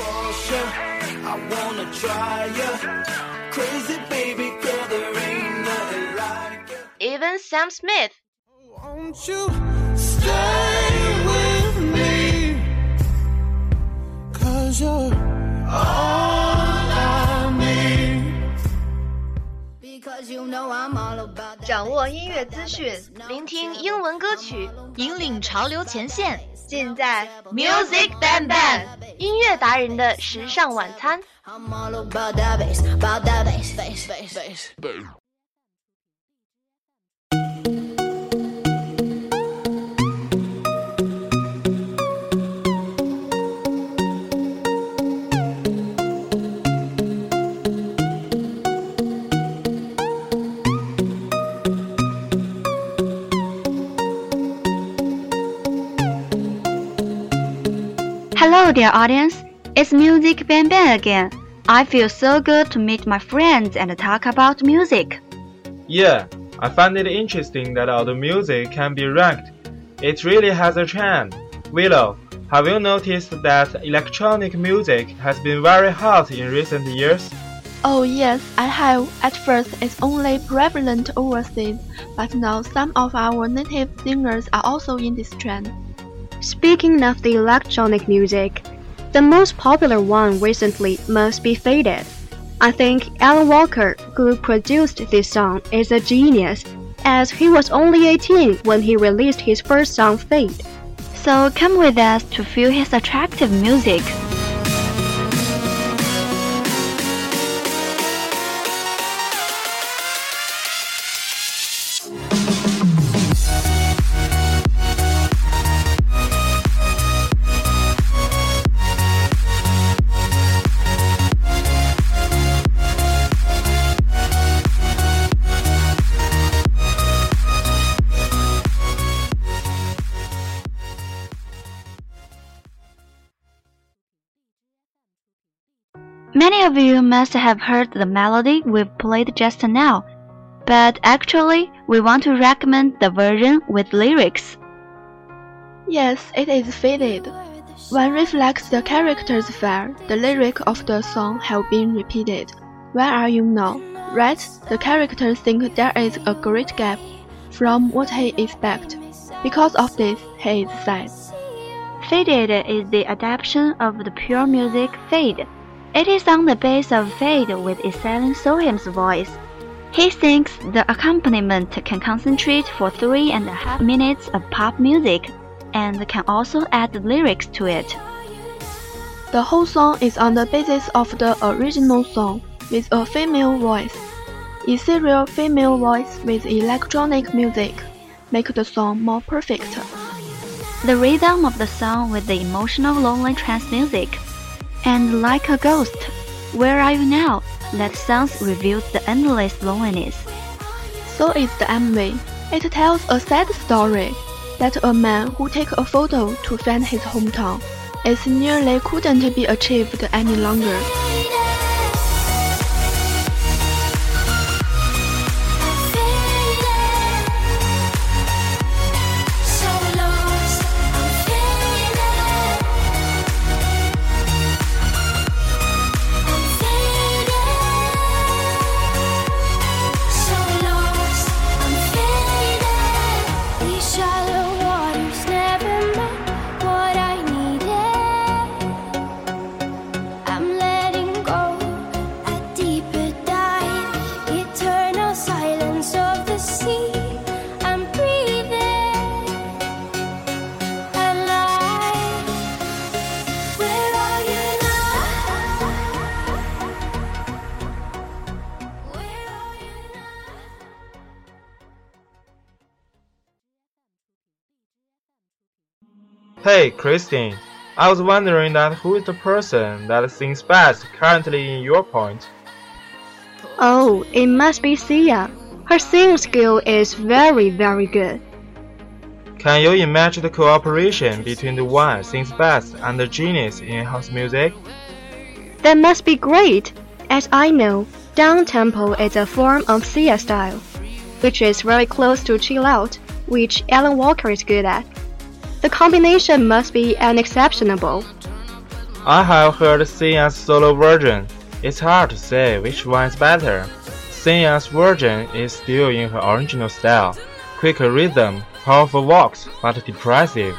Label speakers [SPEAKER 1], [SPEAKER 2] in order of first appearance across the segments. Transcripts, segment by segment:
[SPEAKER 1] I
[SPEAKER 2] wanna try ya. Crazy baby girl, there ain't nothing like ya.
[SPEAKER 3] even Sam Smith.
[SPEAKER 2] Won't you stay with me? Cause you're all I need.
[SPEAKER 1] Because you know I'm all about that.
[SPEAKER 3] 掌握音乐资讯，聆听英文歌曲，
[SPEAKER 4] 引领潮流前线。
[SPEAKER 3] 尽在 Music Band Band 音乐达人的时尚晚餐。
[SPEAKER 5] Hello, dear audience. It's Music Bang Bang again. I feel so good to meet my friends and talk about music.
[SPEAKER 6] Yeah, I find it interesting that all the music can be ranked. It really has a trend. Willow, have you noticed that electronic music has been very hot in recent years?
[SPEAKER 7] Oh yes, I have. At first, it's only prevalent overseas, but now some of our native singers are also in this trend.
[SPEAKER 5] Speaking of the electronic music, the most popular one recently must be Faded. I think Alan Walker, who produced this song, is a genius, as he was only 18 when he released his first song Fade. So come with us to feel his attractive music. Many of you must have heard the melody we've played just now, but actually, we want to recommend the version with lyrics.
[SPEAKER 7] Yes, it is faded. One reflects the character's fare. The lyric of the song have been repeated. Where are you now? Right? The characters think there is a great gap from what he expect. Because of this, he is sad.
[SPEAKER 5] Faded is the adaptation of the pure music Fade. It is on the base of Fade with Iselin Solheim's voice. He thinks the accompaniment can concentrate for three and a half minutes of pop music and can also add lyrics to it.
[SPEAKER 7] The whole song is on the basis of the original song with a female voice. Ethereal female voice with electronic music make the song more perfect.
[SPEAKER 5] The rhythm of the song with the emotional lonely trance music. And like a ghost, where are you now? That sounds reveals the endless loneliness.
[SPEAKER 7] So is the MV. It tells a sad story that a man who take a photo to find his hometown is nearly couldn't be achieved any longer.
[SPEAKER 6] Hey, Christine, I was wondering that who is the person that sings best currently in your point?
[SPEAKER 8] Oh, it must be Sia. Her singing skill is very, very good.
[SPEAKER 6] Can you imagine the cooperation between the one sings best and the genius in house music?
[SPEAKER 8] That must be great. As I know, down tempo is a form of Sia style, which is very close to chill out, which Alan Walker is good at. The combination must be unexceptionable.
[SPEAKER 6] I have heard Sia's solo version. It's hard to say which one is better. Sia's version is still in her original style, quicker rhythm, powerful vocals, but depressive.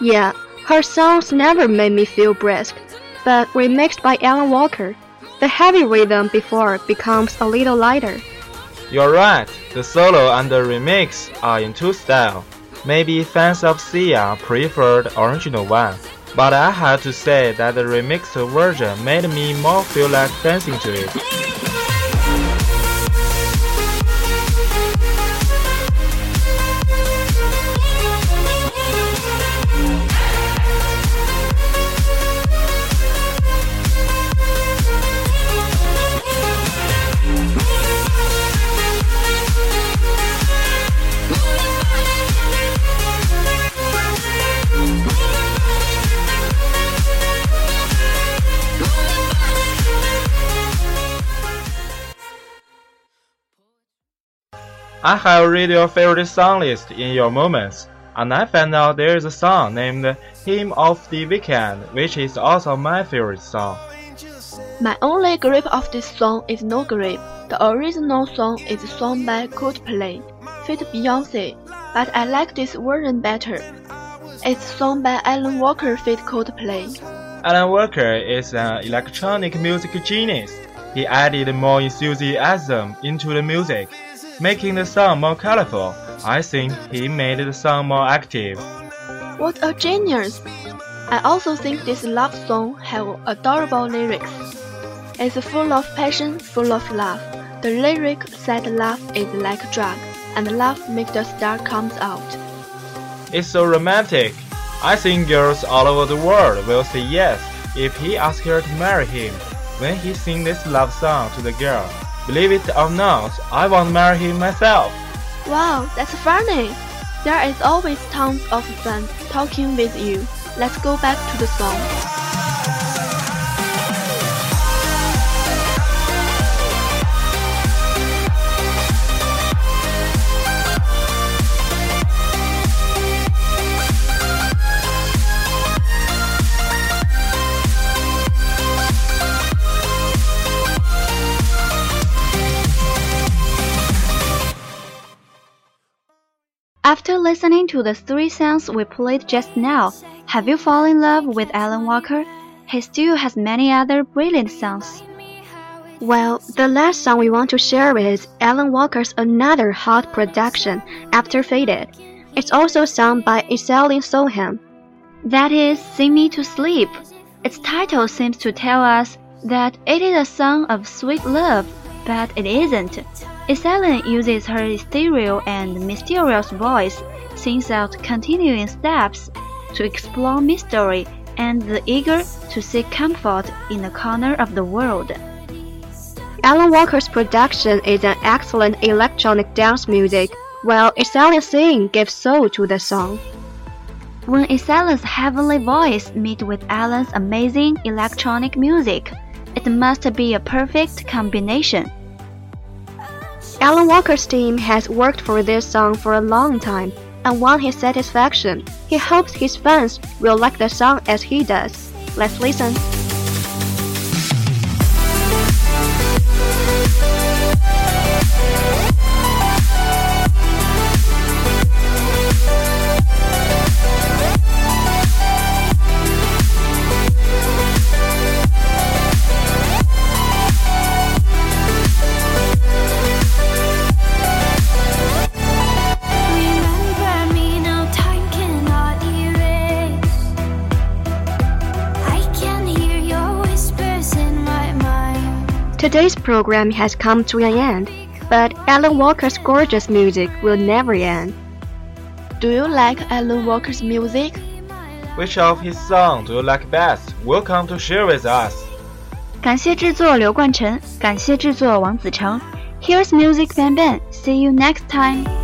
[SPEAKER 8] Yeah, her songs never made me feel brisk, but remixed by Alan Walker, the heavy rhythm before becomes a little lighter.
[SPEAKER 6] You're right, the solo and the remix are in two styles. Maybe fans of Sia preferred original one, but I have to say that the remixed version made me more feel like dancing to it. I have read your favorite song list in your moments, and I found out there is a song named Hymn of the Weekend, which is also my favorite song.
[SPEAKER 7] My only grip of this song is no grip. The original song is sung by Coldplay, feat Beyonce, but I like this version better. It's sung by Alan Walker feat Coldplay.
[SPEAKER 6] Alan Walker is an electronic music genius. He added more enthusiasm into the music, making the song more colorful. I think he made the song more active.
[SPEAKER 7] What a genius! I also think this love song have adorable lyrics. It's full of passion, full of love. The lyric said love is like a drug, and love makes the star comes out.
[SPEAKER 6] It's so romantic. I think girls all over the world will say yes if he asks her to marry him when he sings this love song to the girl. Believe it or not, I want to marry him myself.
[SPEAKER 7] Wow, that's funny! There is always tons of fun talking with you. Let's go back to the song.
[SPEAKER 5] After listening to the three songs we played just now, have you fallen in love with Alan Walker? He still has many other brilliant songs.
[SPEAKER 8] Well, the last song we want to share is Alan Walker's another hot production, After Faded. It's also sung by Iselin Solheim.
[SPEAKER 5] That is Sing Me to Sleep. Its title seems to tell us that it is a song of sweet love, but it isn't. Iselin uses her ethereal and mysterious voice, sings out continuing steps to explore mystery and the eager to seek comfort in a corner of the world.
[SPEAKER 8] Alan Walker's production is an excellent electronic dance music, while Iselin's singing gives soul to the song.
[SPEAKER 5] When Iselin's heavenly voice meets with Alan's amazing electronic music, it must be a perfect combination.
[SPEAKER 8] Alan Walker's team has worked for this song for a long time and won his satisfaction. He hopes his fans will like the song as he does. Let's listen. Today's program has come to an end, but Alan Walker's gorgeous music will never end.
[SPEAKER 7] Do you like Alan Walker's music?
[SPEAKER 6] Which of his songs do you like best? Welcome to share with us.
[SPEAKER 5] 感谢制作刘冠辰，感谢制作王子成。Here's Music Bang Bang. See you next time.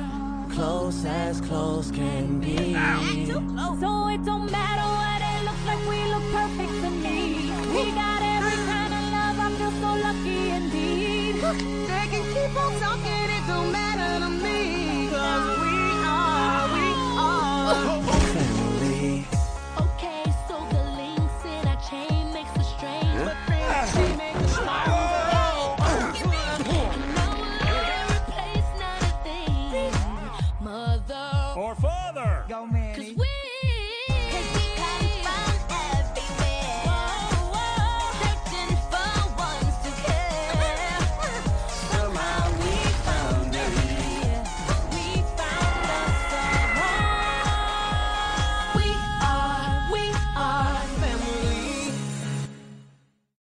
[SPEAKER 2] close as close can be.
[SPEAKER 1] So it don't matter what
[SPEAKER 2] your father. Go, Manny.